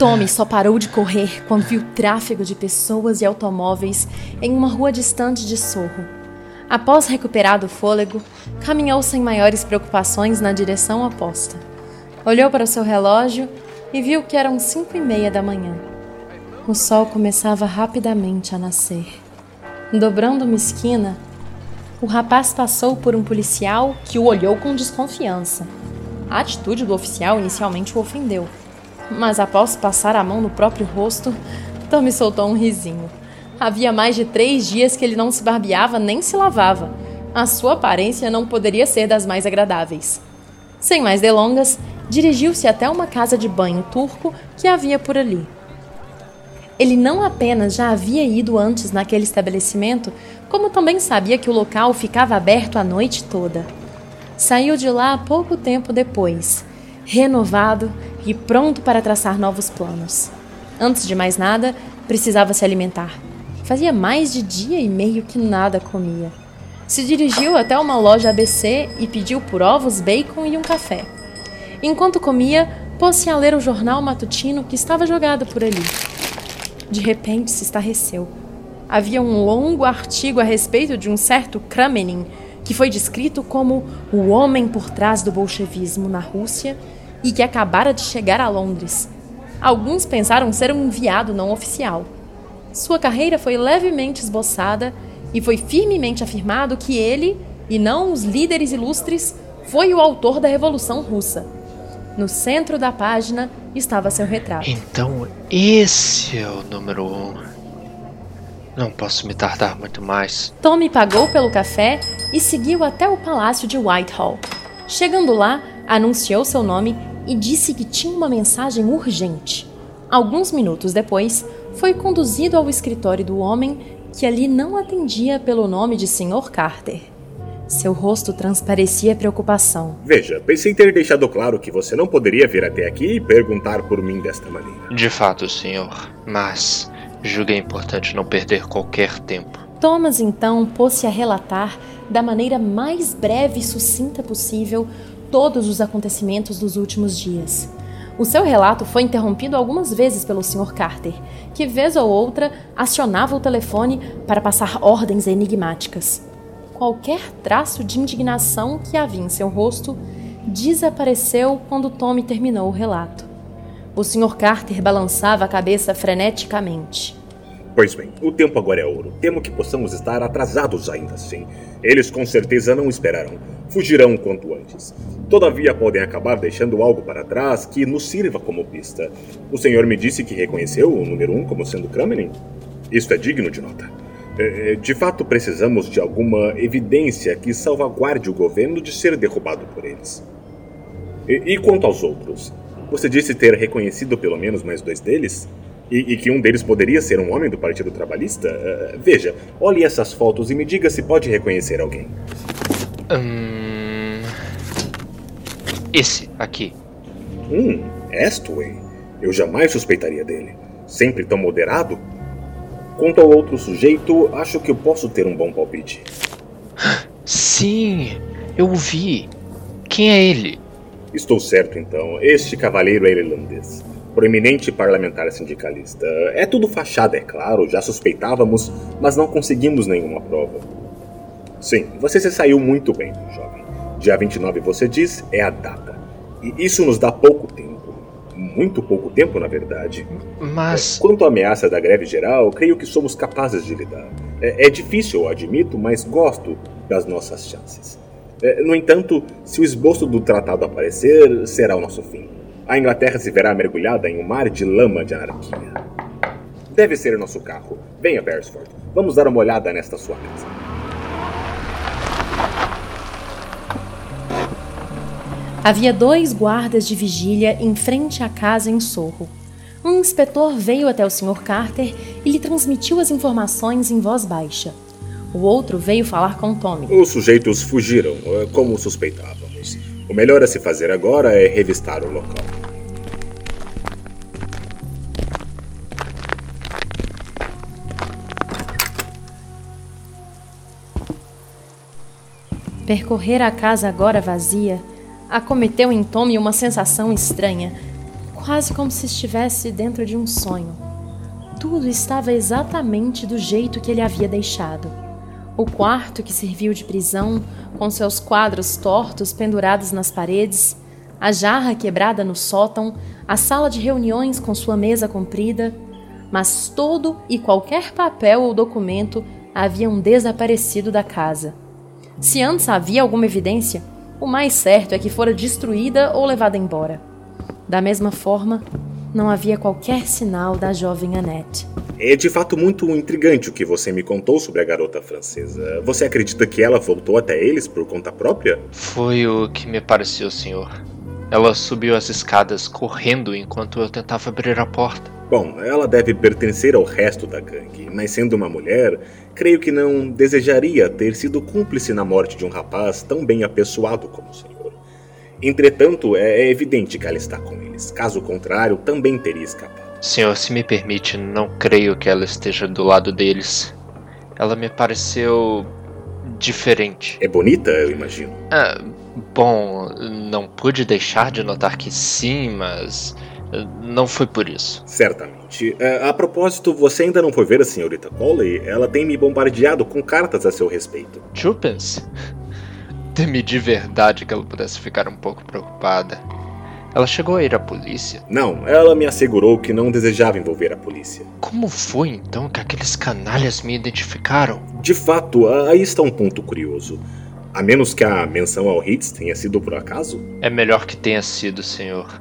Tommy só parou de correr quando viu tráfego de pessoas e automóveis em uma rua distante de Sorro. Após recuperar o fôlego, caminhou sem maiores preocupações na direção oposta. Olhou para o seu relógio e viu que eram cinco e meia da manhã. O sol começava rapidamente a nascer. Dobrando uma esquina, o rapaz passou por um policial que o olhou com desconfiança. A atitude do oficial inicialmente o ofendeu mas após passar a mão no próprio rosto, Tommy soltou um risinho. Havia mais de três dias que ele não se barbeava nem se lavava. A sua aparência não poderia ser das mais agradáveis. Sem mais delongas, dirigiu-se até uma casa de banho turco que havia por ali. Ele não apenas já havia ido antes naquele estabelecimento, como também sabia que o local ficava aberto a noite toda. Saiu de lá pouco tempo depois, renovado e pronto para traçar novos planos. Antes de mais nada, precisava se alimentar. Fazia mais de dia e meio que nada comia. Se dirigiu até uma loja ABC e pediu por ovos, bacon e um café. Enquanto comia, pôs-se a ler o jornal matutino que estava jogado por ali. De repente se estarreceu. Havia um longo artigo a respeito de um certo Kramenin, que foi descrito como o homem por trás do bolchevismo na Rússia e que acabara de chegar a Londres. Alguns pensaram ser um enviado não oficial. Sua carreira foi levemente esboçada e foi firmemente afirmado que ele, e não os líderes ilustres, foi o autor da Revolução Russa. No centro da página estava seu retrato. Então, esse é o número um. Não posso me tardar muito mais. Tommy pagou pelo café e seguiu até o palácio de Whitehall. Chegando lá, anunciou seu nome e disse que tinha uma mensagem urgente. Alguns minutos depois, foi conduzido ao escritório do homem que ali não atendia pelo nome de Sr. Carter. Seu rosto transparecia preocupação. Veja, pensei ter deixado claro que você não poderia vir até aqui e perguntar por mim desta maneira. De fato, senhor, mas julguei importante não perder qualquer tempo. Thomas então pôs-se a relatar, da maneira mais breve e sucinta possível, todos os acontecimentos dos últimos dias. O seu relato foi interrompido algumas vezes pelo Sr. Carter, que vez ou outra acionava o telefone para passar ordens enigmáticas. Qualquer traço de indignação que havia em seu rosto desapareceu quando Tommy terminou o relato. O Sr. Carter balançava a cabeça freneticamente. Pois bem, o tempo agora é ouro. Temo que possamos estar atrasados ainda assim. Eles com certeza não esperarão. Fugirão quanto antes. Todavia podem acabar deixando algo para trás que nos sirva como pista. O senhor me disse que reconheceu o número 1 um como sendo Kremlin? Isto é digno de nota. É, é, de fato, precisamos de alguma evidência que salvaguarde o governo de ser derrubado por eles. E, e quanto aos outros? Você disse ter reconhecido pelo menos mais dois deles? E, e, que um deles poderia ser um homem do Partido Trabalhista? Uh, veja, olhe essas fotos e me diga se pode reconhecer alguém. Hum... Esse aqui. Hum, Astway. Eu jamais suspeitaria dele. Sempre tão moderado. Quanto ao outro sujeito, acho que eu posso ter um bom palpite. Sim, eu o vi. Quem é ele? Estou certo então. Este cavaleiro é irlandês. Proeminente parlamentar sindicalista. É tudo fachada, é claro, já suspeitávamos, mas não conseguimos nenhuma prova. Sim, você se saiu muito bem, jovem. Dia 29, você diz, é a data. E isso nos dá pouco tempo. Muito pouco tempo, na verdade. Mas. É, quanto à ameaça da greve geral, creio que somos capazes de lidar. É, é difícil, admito, mas gosto das nossas chances. É, no entanto, se o esboço do tratado aparecer, será o nosso fim. A Inglaterra se verá mergulhada em um mar de lama de anarquia. Deve ser nosso carro. Venha, Beresford. Vamos dar uma olhada nesta sua casa. Havia dois guardas de vigília em frente à casa em Sorro. Um inspetor veio até o Sr. Carter e lhe transmitiu as informações em voz baixa. O outro veio falar com Tommy. Os sujeitos fugiram, eh, como suspeitávamos. O melhor a se fazer agora é revistar o local. Percorrer a casa agora vazia acometeu em Tommy uma sensação estranha, quase como se estivesse dentro de um sonho. Tudo estava exatamente do jeito que ele havia deixado. O quarto que serviu de prisão, com seus quadros tortos pendurados nas paredes, a jarra quebrada no sótão, a sala de reuniões com sua mesa comprida, mas todo e qualquer papel ou documento haviam desaparecido da casa. Se antes havia alguma evidência, o mais certo é que fora destruída ou levada embora. Da mesma forma, não havia qualquer sinal da jovem Annette. É de fato muito intrigante o que você me contou sobre a garota francesa. Você acredita que ela voltou até eles por conta própria? Foi o que me pareceu, senhor. Ela subiu as escadas correndo enquanto eu tentava abrir a porta. Bom, ela deve pertencer ao resto da gangue, mas sendo uma mulher, creio que não desejaria ter sido cúmplice na morte de um rapaz tão bem apessoado como o senhor. Entretanto, é, é evidente que ela está com eles. Caso contrário, também teria escapado. Senhor, se me permite, não creio que ela esteja do lado deles. Ela me pareceu diferente. É bonita, eu imagino. Ah, bom, não pude deixar de notar que sim, mas eh, não foi por isso. Certamente. É, a propósito, você ainda não foi ver a senhorita Coley? Ela tem me bombardeado com cartas a seu respeito. Chupens? Temi de verdade que ela pudesse ficar um pouco preocupada. Ela chegou a ir à polícia? Não, ela me assegurou que não desejava envolver a polícia. Como foi então que aqueles canalhas me identificaram? De fato, aí está um ponto curioso. A menos que a menção ao Hits tenha sido por acaso? É melhor que tenha sido, senhor.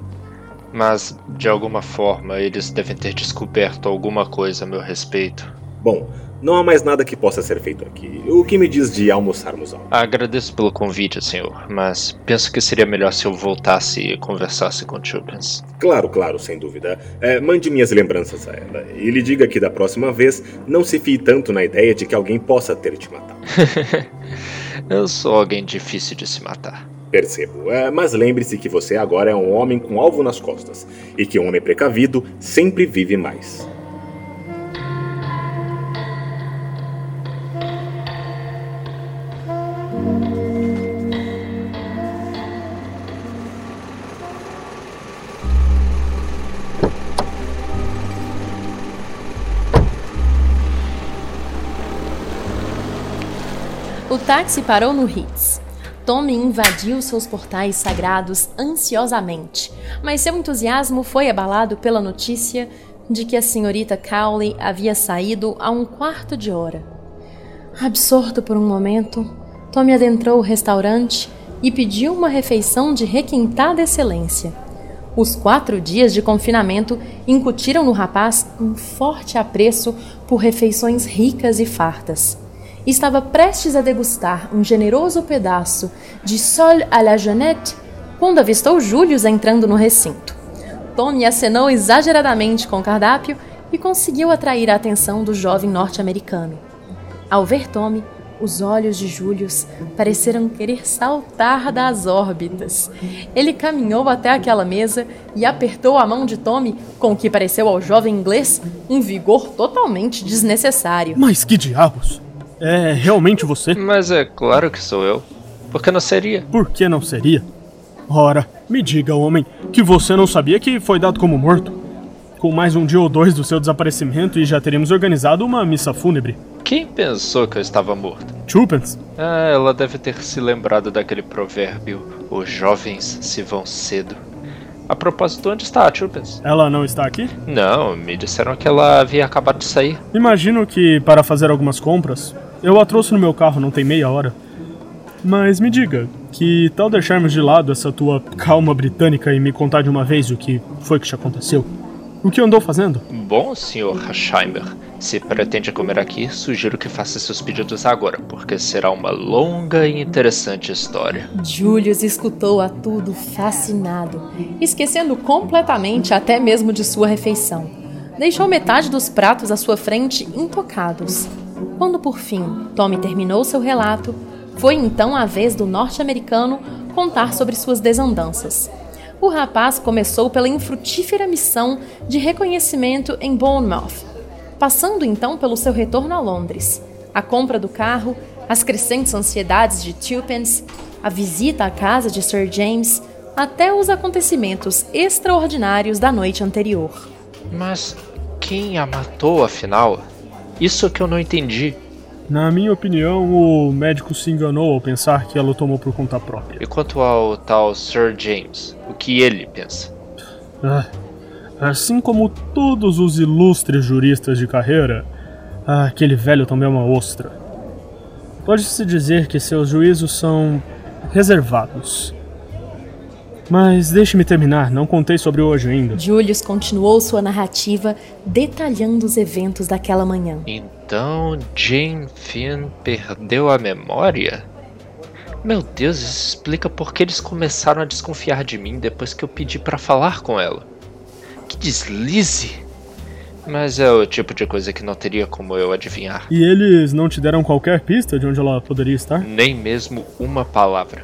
Mas, de alguma forma, eles devem ter descoberto alguma coisa a meu respeito. Bom, não há mais nada que possa ser feito aqui. O que me diz de almoçarmos algo? Agradeço pelo convite, senhor, mas penso que seria melhor se eu voltasse e conversasse com Chupins. Claro, claro, sem dúvida. É, mande minhas lembranças a ela e lhe diga que da próxima vez não se fie tanto na ideia de que alguém possa ter te matado. eu sou alguém difícil de se matar. Percebo, é, mas lembre-se que você agora é um homem com alvo nas costas e que um homem precavido sempre vive mais. O táxi parou no Ritz. Tommy invadiu seus portais sagrados ansiosamente, mas seu entusiasmo foi abalado pela notícia de que a senhorita Cowley havia saído há um quarto de hora. Absorto por um momento, Tommy adentrou o restaurante e pediu uma refeição de requintada excelência. Os quatro dias de confinamento incutiram no rapaz um forte apreço por refeições ricas e fartas estava prestes a degustar um generoso pedaço de sol à la Jeannette quando avistou Július entrando no recinto. Tony acenou exageradamente com o cardápio e conseguiu atrair a atenção do jovem norte-americano. Ao ver Tommy, os olhos de Július pareceram querer saltar das órbitas. Ele caminhou até aquela mesa e apertou a mão de Tommy com o que pareceu ao jovem inglês um vigor totalmente desnecessário. Mas que diabos! É realmente você? Mas é claro que sou eu. Por que não seria? Por que não seria? Ora, me diga, homem, que você não sabia que foi dado como morto. Com mais um dia ou dois do seu desaparecimento e já teríamos organizado uma missa fúnebre. Quem pensou que eu estava morto? Chupens? Ah, ela deve ter se lembrado daquele provérbio: os jovens se vão cedo. A propósito, onde está a Chupens? Ela não está aqui? Não, me disseram que ela havia acabado de sair. Imagino que para fazer algumas compras. Eu a trouxe no meu carro, não tem meia hora. Mas me diga, que tal deixarmos de lado essa tua calma britânica e me contar de uma vez o que foi que te aconteceu? O que andou fazendo? Bom, Sr. Scheimer, se pretende comer aqui, sugiro que faça seus pedidos agora, porque será uma longa e interessante história. Julius escutou a tudo fascinado, esquecendo completamente até mesmo de sua refeição. Deixou metade dos pratos à sua frente intocados. Quando por fim Tommy terminou seu relato, foi então a vez do norte-americano contar sobre suas desandanças. O rapaz começou pela infrutífera missão de reconhecimento em Bournemouth, passando então pelo seu retorno a Londres, a compra do carro, as crescentes ansiedades de Tupence, a visita à casa de Sir James, até os acontecimentos extraordinários da noite anterior. Mas quem a matou, afinal? Isso que eu não entendi. Na minha opinião, o médico se enganou ao pensar que ela o tomou por conta própria. E quanto ao tal Sir James, o que ele pensa? Ah, assim como todos os ilustres juristas de carreira, ah, aquele velho também é uma ostra. Pode-se dizer que seus juízos são reservados. Mas deixe-me terminar, não contei sobre hoje ainda. Julius continuou sua narrativa, detalhando os eventos daquela manhã. Então Jane Finn perdeu a memória? Meu Deus, isso explica por que eles começaram a desconfiar de mim depois que eu pedi para falar com ela. Que deslize! Mas é o tipo de coisa que não teria como eu adivinhar. E eles não te deram qualquer pista de onde ela poderia estar? Nem mesmo uma palavra.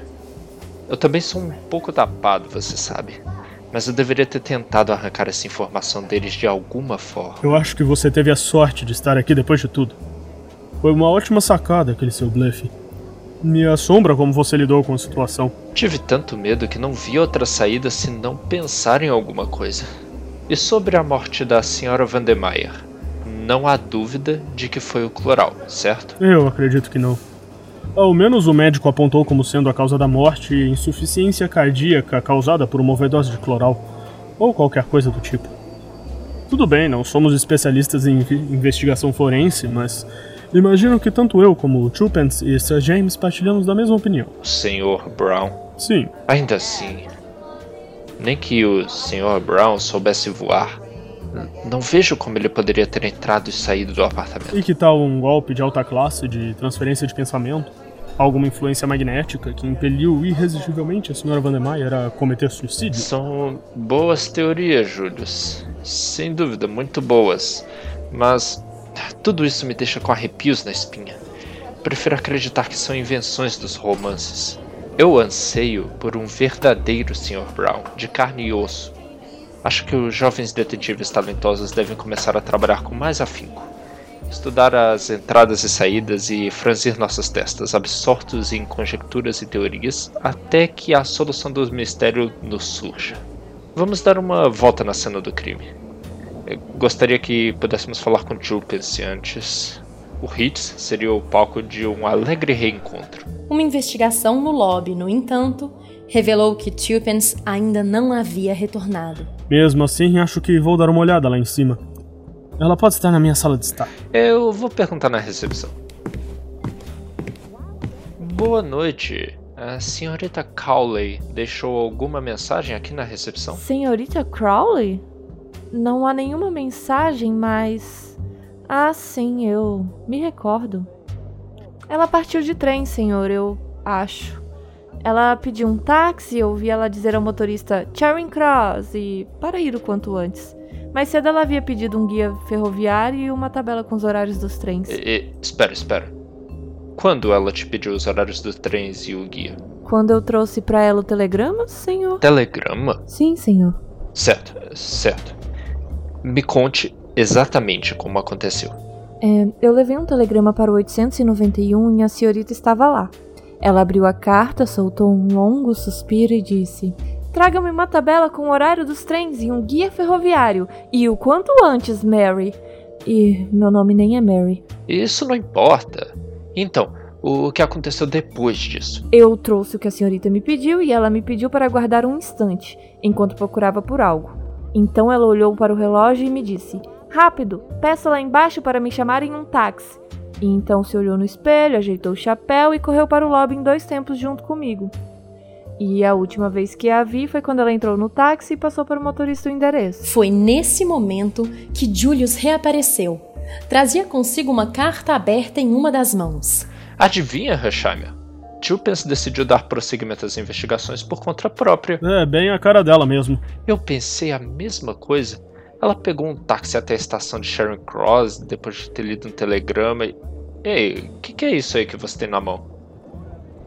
Eu também sou um pouco tapado, você sabe. Mas eu deveria ter tentado arrancar essa informação deles de alguma forma. Eu acho que você teve a sorte de estar aqui depois de tudo. Foi uma ótima sacada aquele seu blefe. Me assombra como você lidou com a situação. Tive tanto medo que não vi outra saída se não pensar em alguma coisa. E sobre a morte da senhora Vandemeyer? Não há dúvida de que foi o cloral, certo? Eu acredito que não. Ao menos o médico apontou como sendo a causa da morte insuficiência cardíaca causada por uma overdose de cloral, ou qualquer coisa do tipo. Tudo bem, não somos especialistas em investigação forense, mas imagino que tanto eu como Chupens e Sir James partilhamos da mesma opinião. Senhor Brown? Sim. Ainda assim, nem que o Sr. Brown soubesse voar, não vejo como ele poderia ter entrado e saído do apartamento. E que tal um golpe de alta classe de transferência de pensamento? alguma influência magnética que impeliu irresistivelmente a senhora Vandermeyer a cometer suicídio? São boas teorias, Julius. Sem dúvida, muito boas. Mas tudo isso me deixa com arrepios na espinha. Prefiro acreditar que são invenções dos romances. Eu anseio por um verdadeiro Sr. Brown, de carne e osso. Acho que os jovens detetives talentosos devem começar a trabalhar com mais afinco estudar as entradas e saídas e franzir nossas testas, absortos em conjecturas e teorias, até que a solução do mistério nos surja. Vamos dar uma volta na cena do crime. Eu gostaria que pudéssemos falar com Julpence antes. O Hits seria o palco de um alegre reencontro. Uma investigação no lobby, no entanto, revelou que Tulpens ainda não havia retornado. Mesmo assim, acho que vou dar uma olhada lá em cima. Ela pode estar na minha sala de estar. Eu vou perguntar na recepção. Boa noite. A senhorita Cowley deixou alguma mensagem aqui na recepção? Senhorita Crowley? Não há nenhuma mensagem, mas. Ah, sim, eu me recordo. Ela partiu de trem, senhor, eu acho. Ela pediu um táxi, eu ouvi ela dizer ao motorista Charing Cross e para ir o quanto antes. Mais cedo ela havia pedido um guia ferroviário e uma tabela com os horários dos trens. E, e, espera, espera. Quando ela te pediu os horários dos trens e o guia? Quando eu trouxe para ela o telegrama, senhor. Telegrama? Sim, senhor. Certo, certo. Me conte exatamente como aconteceu. É, eu levei um telegrama para o 891 e a senhorita estava lá. Ela abriu a carta, soltou um longo suspiro e disse: Traga-me uma tabela com o horário dos trens e um guia ferroviário. E o quanto antes, Mary. E meu nome nem é Mary. Isso não importa. Então, o que aconteceu depois disso? Eu trouxe o que a senhorita me pediu e ela me pediu para aguardar um instante, enquanto procurava por algo. Então ela olhou para o relógio e me disse: Rápido, peça lá embaixo para me chamarem um táxi. E então se olhou no espelho, ajeitou o chapéu e correu para o lobby em dois tempos junto comigo. E a última vez que a vi foi quando ela entrou no táxi e passou para o motorista o endereço. Foi nesse momento que Julius reapareceu. Trazia consigo uma carta aberta em uma das mãos. Adivinha, Hersheimer? Chupens decidiu dar prosseguimento às investigações por conta própria. É, bem a cara dela mesmo. Eu pensei a mesma coisa. Ela pegou um táxi até a estação de Sharon Cross depois de ter lido um telegrama e. Ei, o que, que é isso aí que você tem na mão?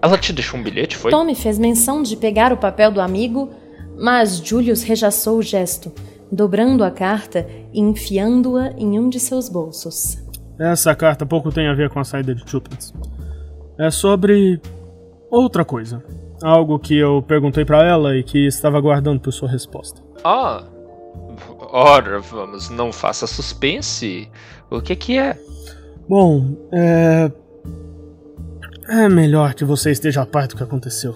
Ela te deixou um bilhete, foi? Tommy fez menção de pegar o papel do amigo, mas Julius rechaçou o gesto, dobrando a carta e enfiando-a em um de seus bolsos. Essa carta pouco tem a ver com a saída de Chupins. É sobre outra coisa. Algo que eu perguntei para ela e que estava aguardando por sua resposta. Ah, ora, vamos, não faça suspense. O que que é? Bom, é. É melhor que você esteja a par do que aconteceu.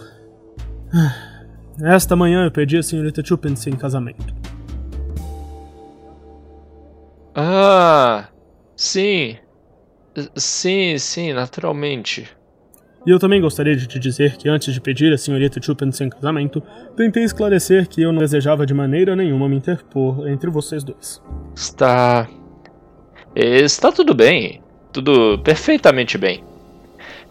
Esta manhã eu pedi a senhorita Chupin em casamento. Ah, sim. Sim, sim, naturalmente. E eu também gostaria de te dizer que antes de pedir a senhorita Chupin em casamento, tentei esclarecer que eu não desejava de maneira nenhuma me interpor entre vocês dois. Está. Está tudo bem. Tudo perfeitamente bem.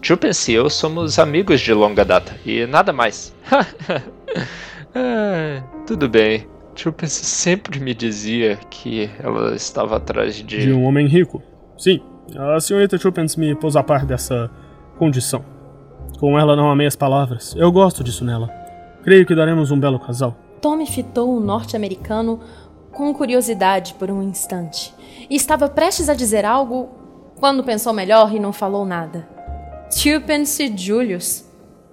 Chupin e eu somos amigos de longa data e nada mais. ah, tudo bem. Chupin sempre me dizia que ela estava atrás de. De um homem rico. Sim, a senhorita Chupins me pôs a par dessa condição. Com ela não amei as palavras. Eu gosto disso nela. Creio que daremos um belo casal. Tommy fitou o norte-americano com curiosidade por um instante e estava prestes a dizer algo quando pensou melhor e não falou nada. Tupence Julius.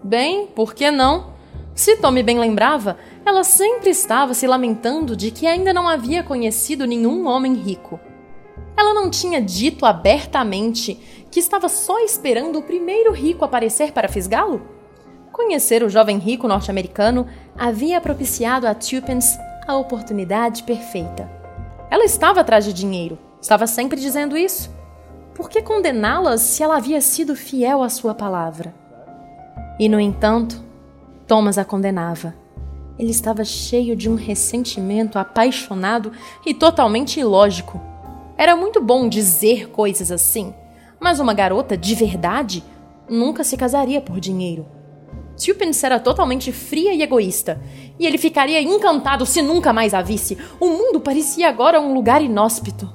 Bem, por que não? Se Tommy bem lembrava, ela sempre estava se lamentando de que ainda não havia conhecido nenhum homem rico. Ela não tinha dito abertamente que estava só esperando o primeiro rico aparecer para fisgá-lo? Conhecer o jovem rico norte-americano havia propiciado a Tupence a oportunidade perfeita. Ela estava atrás de dinheiro, estava sempre dizendo isso. Por que condená-la se ela havia sido fiel à sua palavra? E, no entanto, Thomas a condenava. Ele estava cheio de um ressentimento apaixonado e totalmente ilógico. Era muito bom dizer coisas assim, mas uma garota de verdade nunca se casaria por dinheiro. Tupence era totalmente fria e egoísta, e ele ficaria encantado se nunca mais a visse. O mundo parecia agora um lugar inóspito.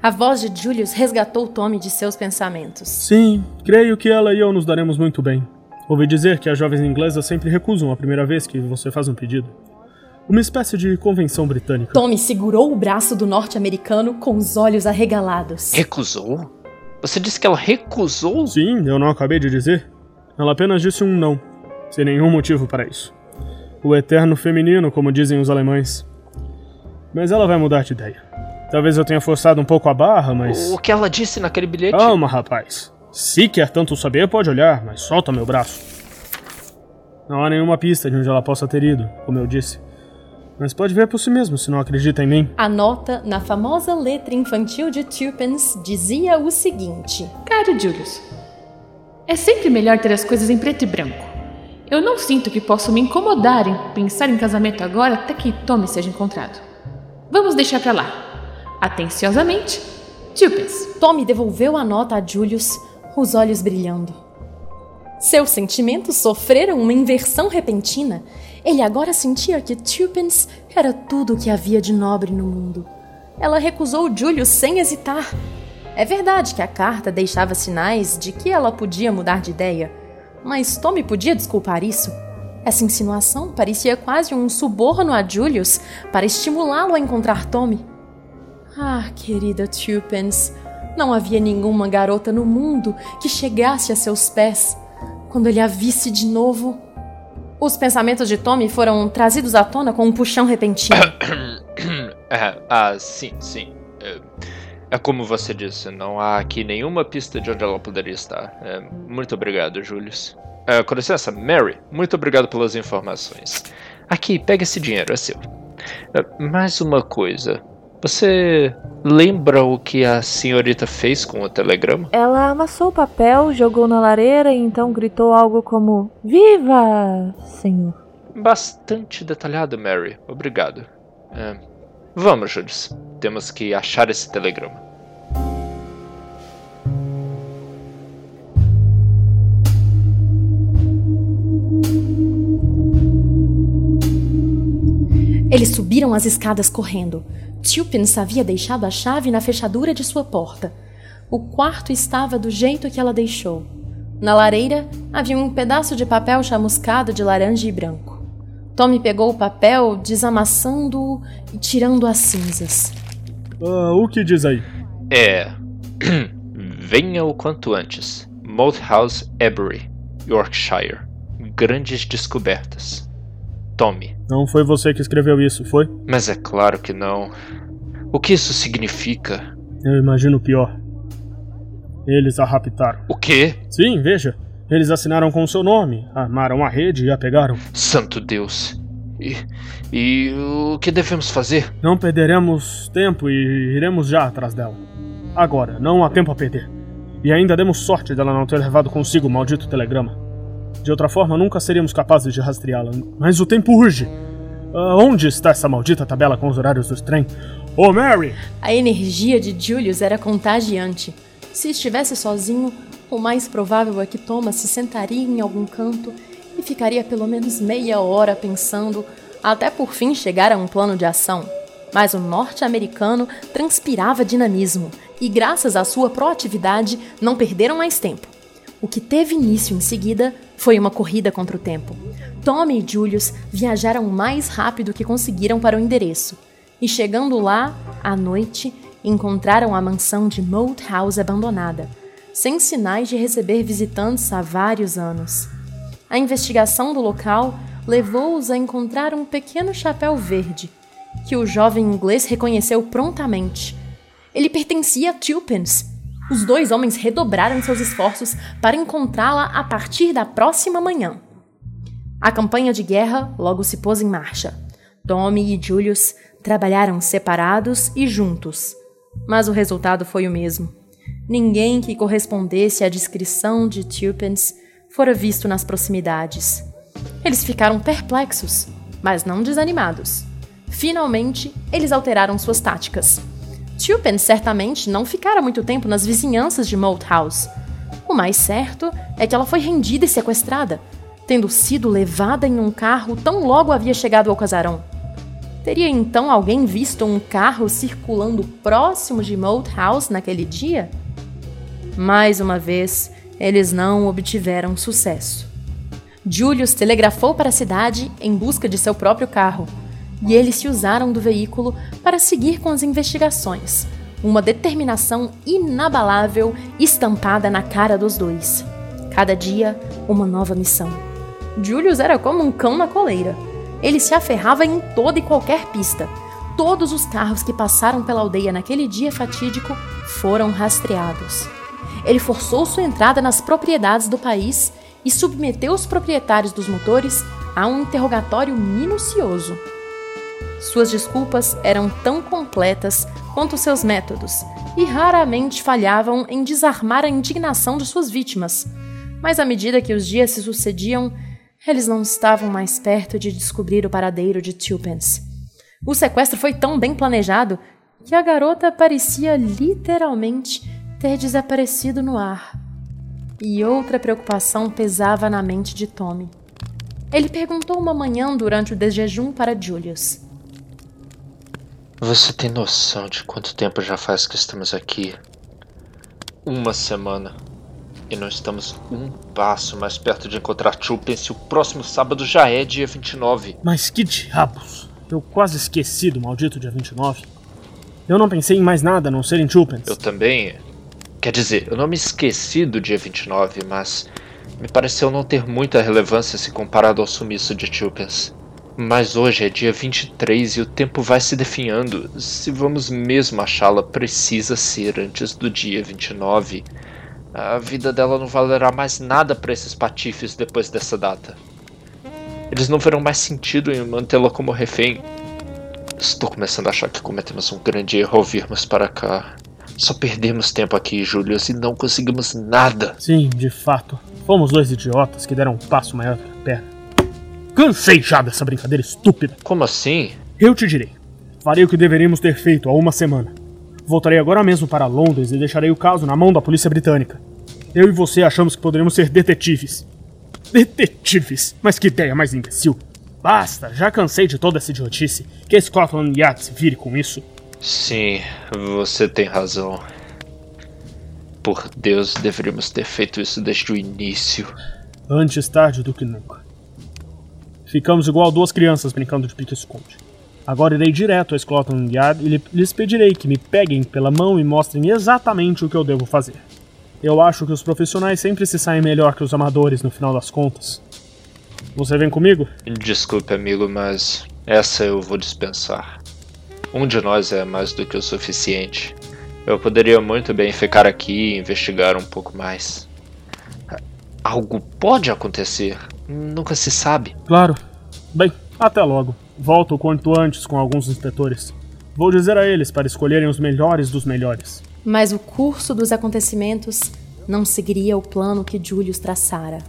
A voz de Julius resgatou Tommy de seus pensamentos. Sim, creio que ela e eu nos daremos muito bem. Ouvi dizer que as jovens inglesas sempre recusam a primeira vez que você faz um pedido. Uma espécie de convenção britânica. Tommy segurou o braço do norte-americano com os olhos arregalados. Recusou? Você disse que ela recusou? Sim, eu não acabei de dizer. Ela apenas disse um não, sem nenhum motivo para isso. O eterno feminino, como dizem os alemães. Mas ela vai mudar de ideia. Talvez eu tenha forçado um pouco a barra, mas. O que ela disse naquele bilhete? Calma, rapaz. Se quer tanto saber, pode olhar, mas solta meu braço. Não há nenhuma pista de onde ela possa ter ido, como eu disse. Mas pode ver por si mesmo se não acredita em mim. A nota na famosa letra infantil de Turpins dizia o seguinte: Caro Julius, é sempre melhor ter as coisas em preto e branco. Eu não sinto que posso me incomodar em pensar em casamento agora até que Tommy seja encontrado. Vamos deixar pra lá. Atenciosamente, Turpins. Tommy devolveu a nota a Julius, os olhos brilhando. Seus sentimentos sofreram uma inversão repentina ele agora sentia que Tupence era tudo o que havia de nobre no mundo. Ela recusou Júlio sem hesitar. É verdade que a carta deixava sinais de que ela podia mudar de ideia, mas Tommy podia desculpar isso. Essa insinuação parecia quase um suborno a Julius para estimulá-lo a encontrar Tommy. Ah, querida Tupence, não havia nenhuma garota no mundo que chegasse a seus pés. Quando ele a visse de novo, os pensamentos de Tommy foram trazidos à tona com um puxão repentino. É, ah, sim, sim. É, é, como você disse, não há aqui nenhuma pista de onde ela poderia estar. É, muito obrigado, Julius. É, com licença, Mary, muito obrigado pelas informações. Aqui, pega esse dinheiro, é seu. É, mais uma coisa. Você lembra o que a senhorita fez com o telegrama? Ela amassou o papel, jogou na lareira e então gritou algo como: Viva, senhor! Bastante detalhado, Mary. Obrigado. É, vamos, Jules. Temos que achar esse telegrama. Eles subiram as escadas correndo. Tupins havia deixado a chave na fechadura de sua porta. O quarto estava do jeito que ela deixou. Na lareira havia um pedaço de papel chamuscado de laranja e branco. Tommy pegou o papel, desamassando-o e tirando as cinzas. Uh, o que diz aí? É. Venha o quanto antes. Moat House, Ebury, Yorkshire. grandes descobertas. Tome. Não foi você que escreveu isso, foi? Mas é claro que não. O que isso significa? Eu imagino o pior. Eles a raptaram. O quê? Sim, veja. Eles assinaram com o seu nome, armaram a rede e a pegaram. Santo Deus. E, e o que devemos fazer? Não perderemos tempo e iremos já atrás dela. Agora, não há tempo a perder. E ainda demos sorte dela não ter levado consigo o maldito telegrama. De outra forma, nunca seríamos capazes de rastreá-la. Mas o tempo urge. Uh, onde está essa maldita tabela com os horários do trem? Oh, Mary! A energia de Julius era contagiante. Se estivesse sozinho, o mais provável é que Thomas se sentaria em algum canto e ficaria pelo menos meia hora pensando, até por fim chegar a um plano de ação. Mas o norte-americano transpirava dinamismo e, graças à sua proatividade, não perderam mais tempo. O que teve início em seguida foi uma corrida contra o tempo. Tommy e Julius viajaram mais rápido que conseguiram para o endereço, e chegando lá, à noite, encontraram a mansão de Moat House abandonada, sem sinais de receber visitantes há vários anos. A investigação do local levou-os a encontrar um pequeno chapéu verde, que o jovem inglês reconheceu prontamente. Ele pertencia a Tulpens. Os dois homens redobraram seus esforços para encontrá-la a partir da próxima manhã. A campanha de guerra logo se pôs em marcha. Tommy e Julius trabalharam separados e juntos, mas o resultado foi o mesmo. Ninguém que correspondesse à descrição de Tulpens fora visto nas proximidades. Eles ficaram perplexos, mas não desanimados. Finalmente, eles alteraram suas táticas. Tulpens certamente não ficara muito tempo nas vizinhanças de Moat House. O mais certo é que ela foi rendida e sequestrada, tendo sido levada em um carro tão logo havia chegado ao casarão. Teria então alguém visto um carro circulando próximo de Moat House naquele dia? Mais uma vez, eles não obtiveram sucesso. Julius telegrafou para a cidade em busca de seu próprio carro, e eles se usaram do veículo para seguir com as investigações, uma determinação inabalável estampada na cara dos dois. Cada dia, uma nova missão. Julius era como um cão na coleira. Ele se aferrava em toda e qualquer pista. Todos os carros que passaram pela aldeia naquele dia fatídico foram rastreados. Ele forçou sua entrada nas propriedades do país e submeteu os proprietários dos motores a um interrogatório minucioso. Suas desculpas eram tão completas quanto seus métodos e raramente falhavam em desarmar a indignação de suas vítimas. Mas à medida que os dias se sucediam, eles não estavam mais perto de descobrir o paradeiro de Tulpens. O sequestro foi tão bem planejado que a garota parecia literalmente ter desaparecido no ar. E outra preocupação pesava na mente de Tommy. Ele perguntou uma manhã durante o desjejum para Julius. Você tem noção de quanto tempo já faz que estamos aqui? Uma semana. E não estamos um passo mais perto de encontrar Chupin se o próximo sábado já é dia 29. Mas que diabos! Eu quase esqueci do maldito dia 29. Eu não pensei em mais nada a não ser em Chupins. Eu também. Quer dizer, eu não me esqueci do dia 29, mas me pareceu não ter muita relevância se comparado ao sumiço de Chupins. Mas hoje é dia 23 e o tempo vai se definhando. Se vamos mesmo achá-la, precisa ser antes do dia 29. A vida dela não valerá mais nada para esses patifes depois dessa data. Eles não verão mais sentido em mantê-la como refém. Estou começando a achar que cometemos um grande erro ao virmos para cá. Só perdemos tempo aqui, Julius, e não conseguimos nada. Sim, de fato. Fomos dois idiotas que deram um passo maior que a perna. Cansei já dessa brincadeira estúpida. Como assim? Eu te direi. Farei o que deveríamos ter feito há uma semana. Voltarei agora mesmo para Londres e deixarei o caso na mão da polícia britânica. Eu e você achamos que poderíamos ser detetives. Detetives? Mas que ideia mais imbecil. Basta, já cansei de toda essa idiotice. Que Scotland Yard se vire com isso. Sim, você tem razão. Por Deus, deveríamos ter feito isso desde o início. Antes tarde do que nunca. Ficamos igual duas crianças brincando de pique-esconde. Agora irei direto a Scotland Yard e lhes pedirei que me peguem pela mão e mostrem exatamente o que eu devo fazer. Eu acho que os profissionais sempre se saem melhor que os amadores no final das contas. Você vem comigo? Desculpe, amigo, mas essa eu vou dispensar. Um de nós é mais do que o suficiente. Eu poderia muito bem ficar aqui e investigar um pouco mais. Algo pode acontecer. Nunca se sabe. Claro. Bem, até logo. Volto o quanto antes com alguns inspetores. Vou dizer a eles para escolherem os melhores dos melhores. Mas o curso dos acontecimentos não seguiria o plano que Julius traçara.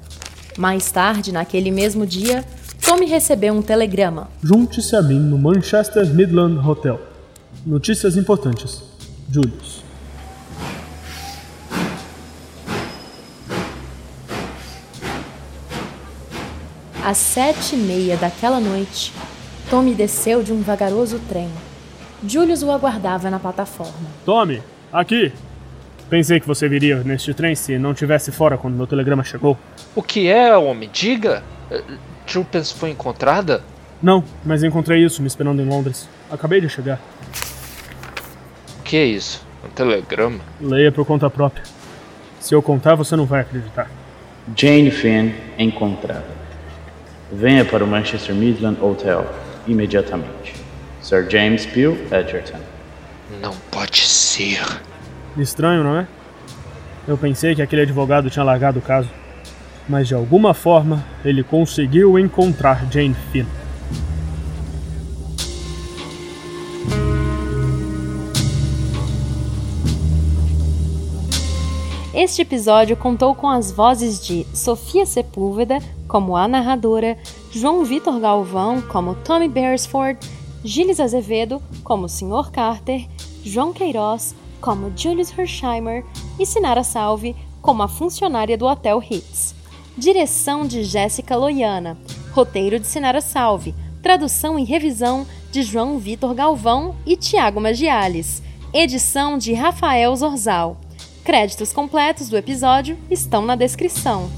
Mais tarde, naquele mesmo dia, Tommy recebeu um telegrama. Junte-se a mim no Manchester Midland Hotel. Notícias importantes. Julius. Às sete e meia daquela noite, Tommy desceu de um vagaroso trem. Julius o aguardava na plataforma. Tommy, aqui! Pensei que você viria neste trem se não tivesse fora quando meu telegrama chegou. O que é, homem? Diga! Trupens foi encontrada? Não, mas encontrei isso me esperando em Londres. Acabei de chegar. O que é isso? Um telegrama? Leia por conta própria. Se eu contar, você não vai acreditar. Jane Finn encontrada. Venha para o Manchester Midland Hotel imediatamente. Sir James Peel Edgerton. Não pode ser. Estranho, não é? Eu pensei que aquele advogado tinha largado o caso. Mas de alguma forma, ele conseguiu encontrar Jane Finn. Este episódio contou com as vozes de Sofia Sepúlveda, como a narradora, João Vitor Galvão, como Tommy Beresford, Gilles Azevedo, como Sr. Carter, João Queiroz, como Julius Hersheimer e Sinara Salve, como a funcionária do Hotel Hits. Direção de Jéssica Loiana. Roteiro de Sinara Salve. Tradução e revisão de João Vitor Galvão e Tiago Magiales. Edição de Rafael Zorzal. Créditos completos do episódio estão na descrição.